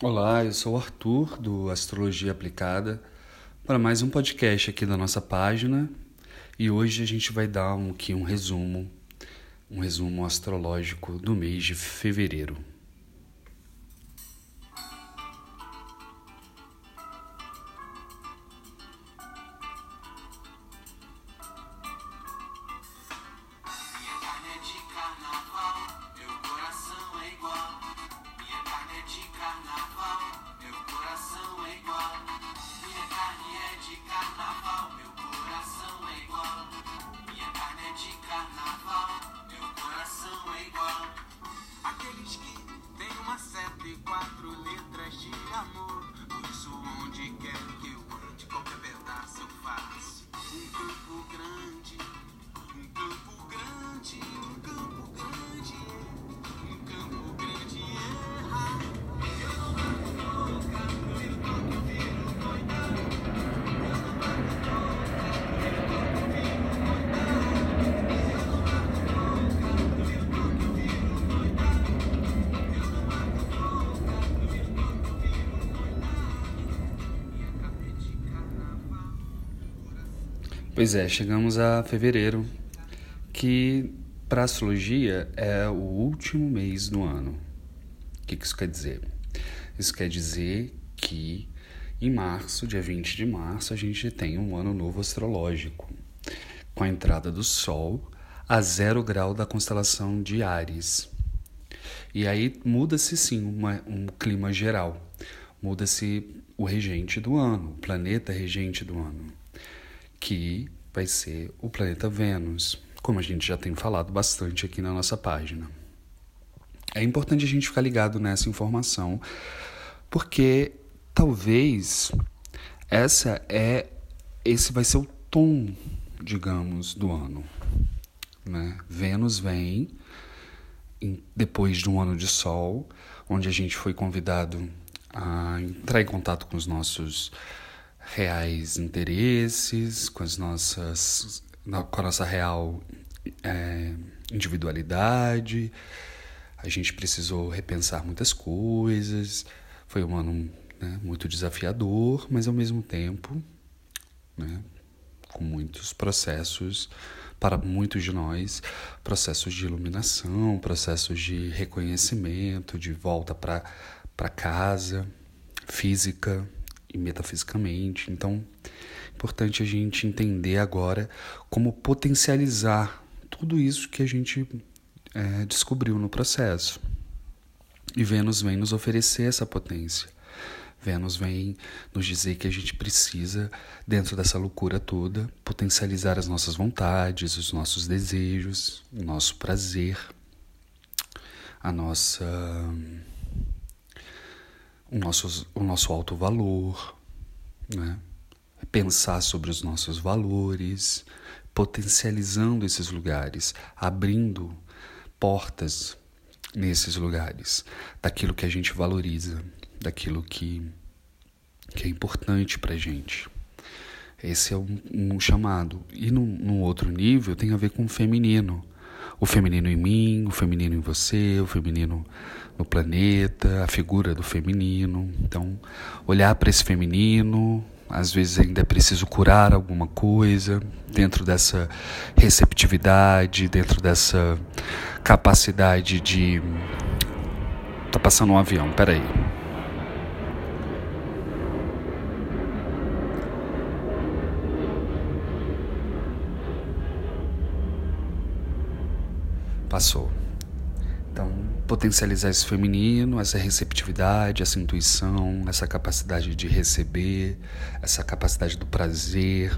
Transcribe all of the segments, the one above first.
Olá, eu sou o Arthur do Astrologia Aplicada para mais um podcast aqui da nossa página e hoje a gente vai dar um, aqui um resumo, um resumo astrológico do mês de fevereiro. quatro letras de amor. Por isso, onde quer que eu ande, qualquer pedaço eu faço. Um campo grande, um campo grande. Pois é, chegamos a fevereiro, que para astrologia é o último mês do ano. O que isso quer dizer? Isso quer dizer que em março, dia 20 de março, a gente tem um ano novo astrológico, com a entrada do Sol a zero grau da constelação de Ares. E aí muda-se sim uma, um clima geral, muda-se o regente do ano, o planeta regente do ano que vai ser o planeta Vênus, como a gente já tem falado bastante aqui na nossa página. É importante a gente ficar ligado nessa informação, porque talvez essa é esse vai ser o tom, digamos, do ano. Né? Vênus vem em, depois de um ano de Sol, onde a gente foi convidado a entrar em contato com os nossos reais interesses, com as nossas, com a nossa real é, individualidade. A gente precisou repensar muitas coisas. Foi um ano né, muito desafiador, mas ao mesmo tempo, né, com muitos processos para muitos de nós, processos de iluminação, processos de reconhecimento, de volta para casa, física, e metafisicamente. Então, é importante a gente entender agora como potencializar tudo isso que a gente é, descobriu no processo. E Vênus vem nos oferecer essa potência. Vênus vem nos dizer que a gente precisa, dentro dessa loucura toda, potencializar as nossas vontades, os nossos desejos, o nosso prazer, a nossa o nosso, o nosso alto valor, né? pensar sobre os nossos valores, potencializando esses lugares, abrindo portas nesses lugares, daquilo que a gente valoriza, daquilo que, que é importante para gente. Esse é um, um chamado. E no, no outro nível tem a ver com o feminino. O feminino em mim, o feminino em você, o feminino no planeta, a figura do feminino. Então, olhar para esse feminino, às vezes ainda é preciso curar alguma coisa dentro dessa receptividade, dentro dessa capacidade de. Tá passando um avião, peraí. Passou. Então, potencializar esse feminino, essa receptividade, essa intuição, essa capacidade de receber, essa capacidade do prazer,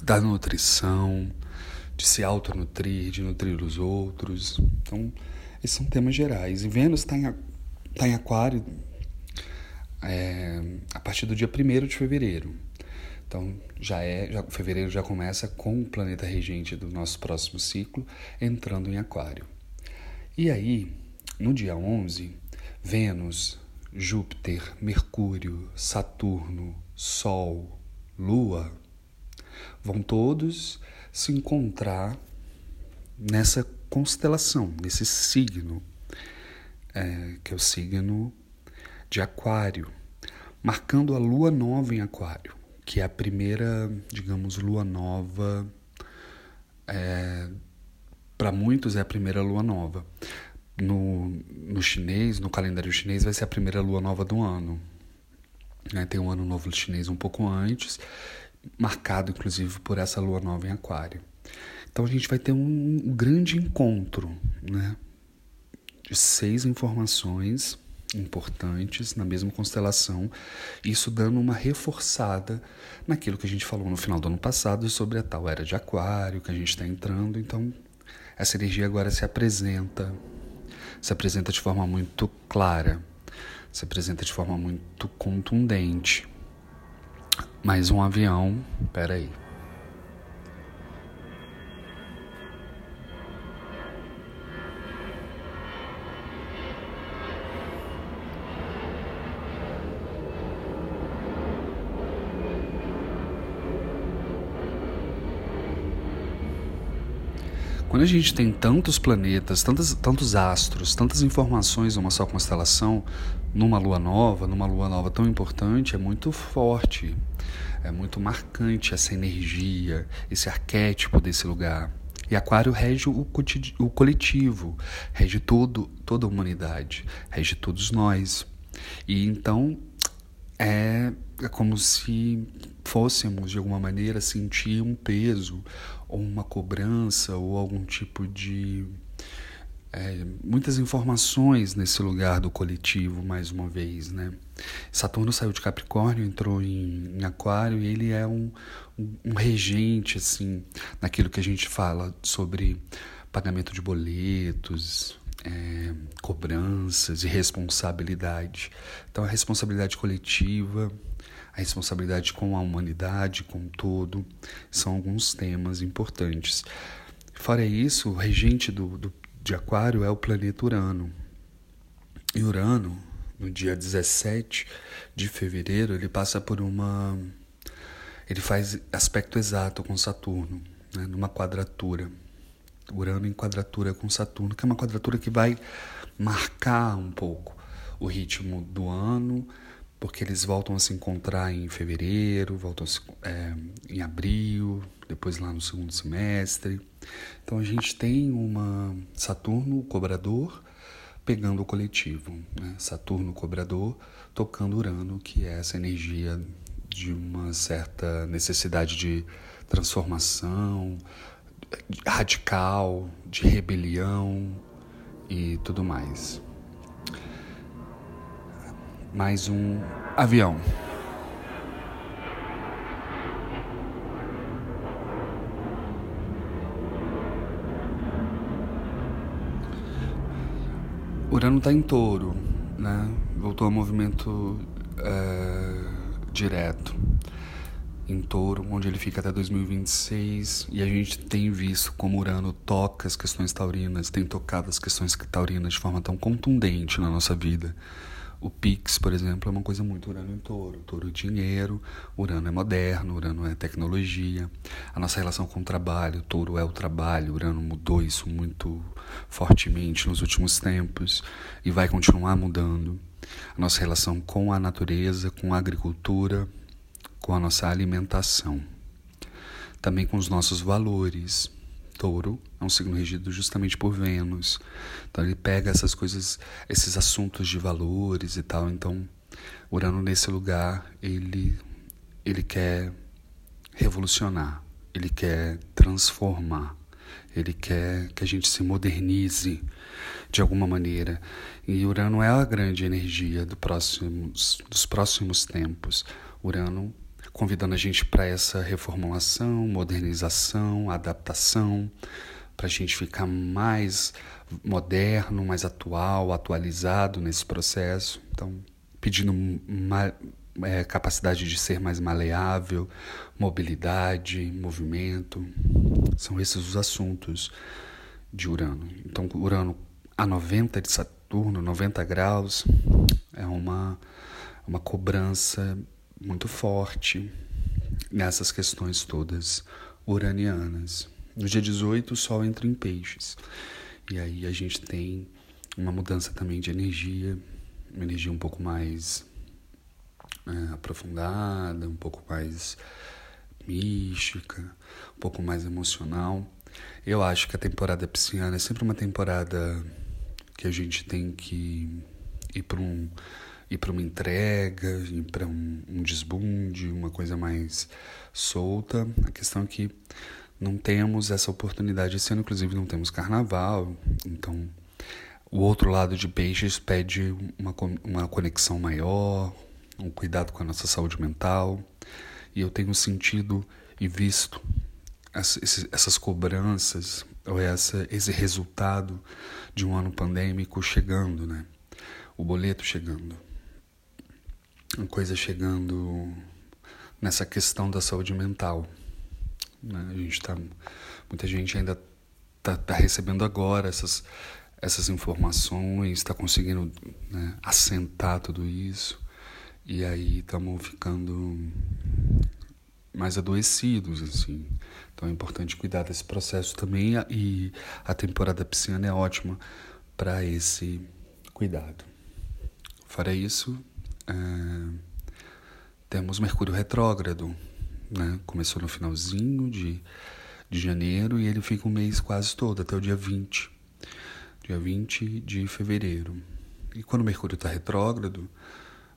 da nutrição, de se autonutrir, de nutrir os outros. Então, esses são temas gerais. E Vênus está em, tá em Aquário é, a partir do dia 1 de fevereiro. Então, já é, já, fevereiro já começa com o planeta regente do nosso próximo ciclo entrando em Aquário. E aí, no dia 11, Vênus, Júpiter, Mercúrio, Saturno, Sol, Lua vão todos se encontrar nessa constelação, nesse signo, é, que é o signo de Aquário, marcando a lua nova em Aquário, que é a primeira, digamos, lua nova. É, Para muitos é a primeira lua nova. No, no chinês, no calendário chinês, vai ser a primeira lua nova do ano. Né? Tem um ano novo chinês um pouco antes, marcado inclusive por essa lua nova em Aquário. Então a gente vai ter um, um grande encontro, né? De seis informações importantes na mesma constelação, isso dando uma reforçada naquilo que a gente falou no final do ano passado sobre a tal era de Aquário que a gente está entrando. Então, essa energia agora se apresenta, se apresenta de forma muito clara, se apresenta de forma muito contundente. Mais um avião, peraí. Quando a gente tem tantos planetas, tantos, tantos astros, tantas informações numa só constelação, numa lua nova, numa lua nova tão importante, é muito forte, é muito marcante essa energia, esse arquétipo desse lugar. E Aquário rege o, o coletivo, rege todo, toda a humanidade, rege todos nós. E então é, é como se fôssemos, de alguma maneira, sentir um peso, ou uma cobrança, ou algum tipo de. É, muitas informações nesse lugar do coletivo, mais uma vez, né? Saturno saiu de Capricórnio, entrou em, em Aquário, e ele é um, um, um regente, assim, naquilo que a gente fala sobre pagamento de boletos, é, cobranças e responsabilidade. Então, a responsabilidade coletiva, a responsabilidade com a humanidade, com todo, são alguns temas importantes. Fora isso, o regente do, do, de Aquário é o planeta Urano. E Urano, no dia 17 de fevereiro, ele passa por uma. Ele faz aspecto exato com Saturno, né, numa quadratura. Urano em quadratura com Saturno, que é uma quadratura que vai marcar um pouco o ritmo do ano, porque eles voltam a se encontrar em fevereiro, voltam se, é, em abril, depois lá no segundo semestre. Então a gente tem uma Saturno o cobrador pegando o coletivo, né? Saturno cobrador tocando Urano, que é essa energia de uma certa necessidade de transformação, radical, de rebelião e tudo mais. Mais um avião. Urano está em touro, né? Voltou ao movimento é, direto em touro, onde ele fica até 2026, e a gente tem visto como Urano toca as questões taurinas, tem tocado as questões taurinas de forma tão contundente na nossa vida. O Pix, por exemplo, é uma coisa muito Urano em touro. Touro é dinheiro, Urano é moderno, Urano é tecnologia. A nossa relação com o trabalho, touro é o trabalho, Urano mudou isso muito fortemente nos últimos tempos e vai continuar mudando. A nossa relação com a natureza, com a agricultura, com a nossa alimentação, também com os nossos valores. Touro é um signo regido justamente por Vênus, então ele pega essas coisas, esses assuntos de valores e tal. Então, Urano nesse lugar ele ele quer revolucionar, ele quer transformar, ele quer que a gente se modernize de alguma maneira. E Urano é a grande energia do próximos, dos próximos tempos. Urano convidando a gente para essa reformulação, modernização, adaptação, para a gente ficar mais moderno, mais atual, atualizado nesse processo. Então, pedindo uma, é, capacidade de ser mais maleável, mobilidade, movimento. São esses os assuntos de Urano. Então, Urano a 90 de Saturno, 90 graus, é uma, uma cobrança muito forte nessas questões todas uranianas. No dia 18, o Sol entra em peixes. E aí a gente tem uma mudança também de energia uma energia um pouco mais é, aprofundada, um pouco mais mística, um pouco mais emocional. Eu acho que a temporada pisciana é sempre uma temporada que a gente tem que ir para um ir para uma entrega, ir para um, um desbunde, uma coisa mais solta. A questão é que não temos essa oportunidade esse ano, inclusive não temos carnaval, então o outro lado de peixes pede uma, uma conexão maior, um cuidado com a nossa saúde mental. E eu tenho sentido e visto essas cobranças ou essa, esse resultado de um ano pandêmico chegando, né? O boleto chegando. Coisa chegando nessa questão da saúde mental. Né? A gente tá, muita gente ainda está tá recebendo agora essas, essas informações, está conseguindo né, assentar tudo isso. E aí estamos ficando mais adoecidos, assim. Então é importante cuidar desse processo também e a temporada pisciana é ótima para esse cuidado. Fora isso, é, temos Mercúrio retrógrado, né? Começou no finalzinho de, de janeiro e ele fica o mês quase todo, até o dia 20, dia 20 de fevereiro. E quando Mercúrio está retrógrado,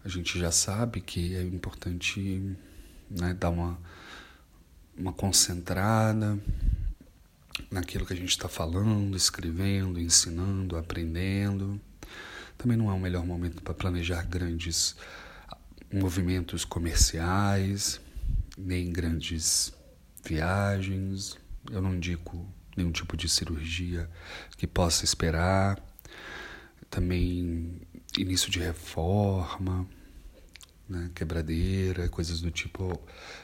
a gente já sabe que é importante né, dar uma, uma concentrada naquilo que a gente está falando, escrevendo, ensinando, aprendendo. Também não é o melhor momento para planejar grandes movimentos comerciais, nem grandes viagens. Eu não indico nenhum tipo de cirurgia que possa esperar. Também início de reforma, né, quebradeira, coisas do tipo,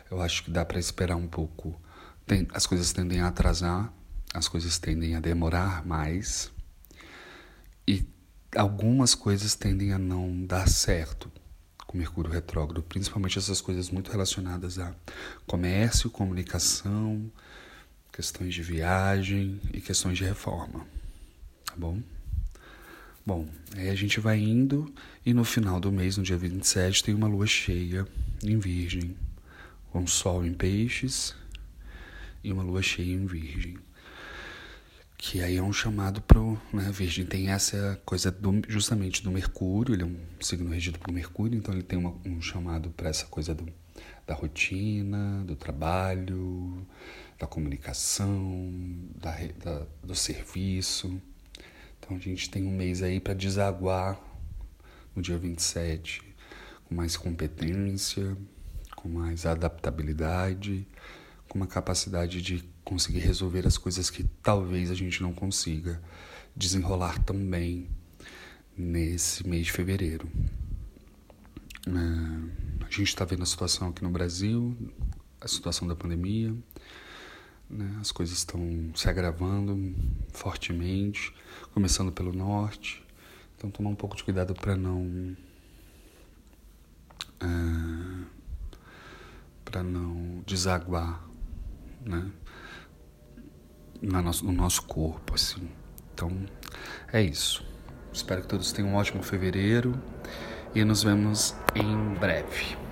eu acho que dá para esperar um pouco. Tem, as coisas tendem a atrasar, as coisas tendem a demorar mais e algumas coisas tendem a não dar certo com Mercúrio retrógrado, principalmente essas coisas muito relacionadas a comércio, comunicação, questões de viagem e questões de reforma, tá bom? Bom, aí a gente vai indo e no final do mês, no dia 27, tem uma lua cheia em Virgem, com Sol em Peixes e uma lua cheia em Virgem. Que aí é um chamado para né, Virgem tem essa coisa do, justamente do Mercúrio, ele é um signo regido por Mercúrio, então ele tem uma, um chamado para essa coisa do, da rotina, do trabalho, da comunicação, da, da, do serviço. Então a gente tem um mês aí para desaguar no dia 27 com mais competência, com mais adaptabilidade, com uma capacidade de conseguir resolver as coisas que talvez a gente não consiga desenrolar tão bem nesse mês de fevereiro. É, a gente está vendo a situação aqui no Brasil, a situação da pandemia, né? As coisas estão se agravando fortemente, começando pelo norte. Então, tomar um pouco de cuidado para não. É, para não desaguar né? No nosso corpo. Assim. Então, é isso. Espero que todos tenham um ótimo fevereiro e nos vemos em breve.